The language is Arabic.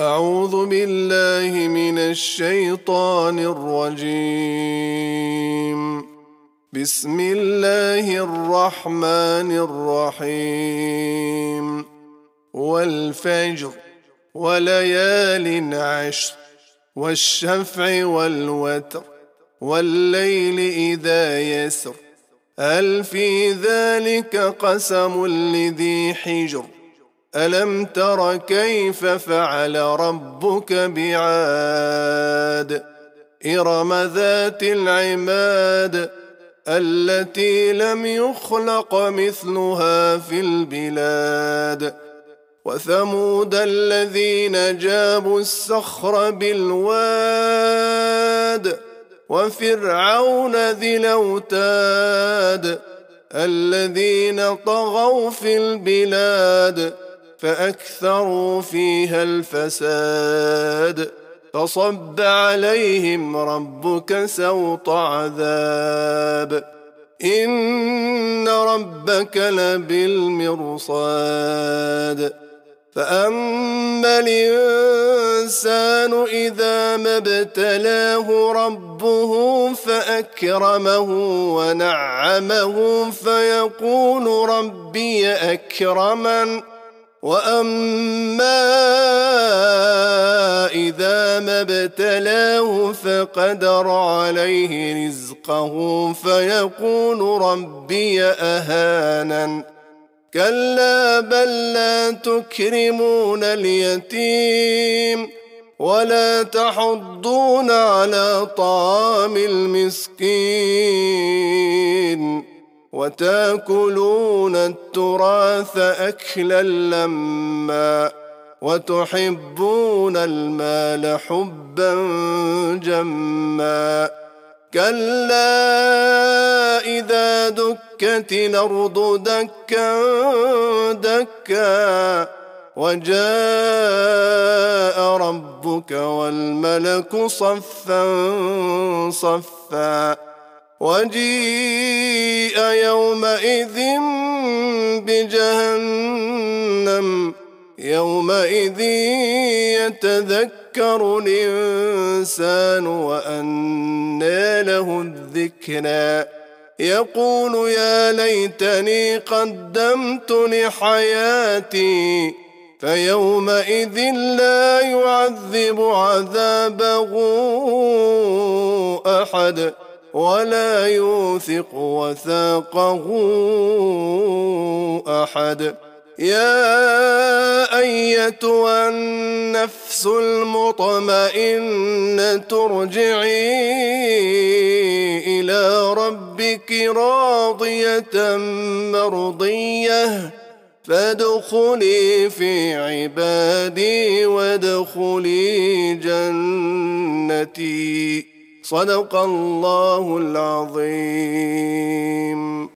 أعوذ بالله من الشيطان الرجيم. بسم الله الرحمن الرحيم. والفجر وليال عشر والشفع والوتر والليل إذا يسر. هل في ذلك قسم لذي حجر؟ ألم تر كيف فعل ربك بعاد؟ إرم ذات العماد التي لم يخلق مثلها في البلاد. وثمود الذين جابوا الصخر بالواد. وفرعون ذي الأوتاد الذين طغوا في البلاد. فأكثروا فيها الفساد. فصب عليهم ربك سوط عذاب. إن ربك لبالمرصاد. فأما الإنسان إذا ما ابتلاه ربه فأكرمه ونعمه فيقول ربي أكرمن. واما اذا ما ابتلاه فقدر عليه رزقه فيقول ربي اهانن كلا بل لا تكرمون اليتيم ولا تحضون على طعام المسكين وتأكلون التراث أكلا لما وتحبون المال حبا جما كلا إذا دكت الأرض دكا دكا وجاء ربك والملك صفا صفا وجيء يومئذ بجهنم يومئذ يتذكر الإنسان وانى له الذكرى يقول يا ليتني قدمت لحياتي فيومئذ لا يعذب عذابه أحد. ولا يوثق وثاقه أحد. يا أيتها النفس المطمئنة ارجعي إلى ربك راضية مرضية. فادخلي في عبادي وادخلي جنتي. صدق الله العظيم.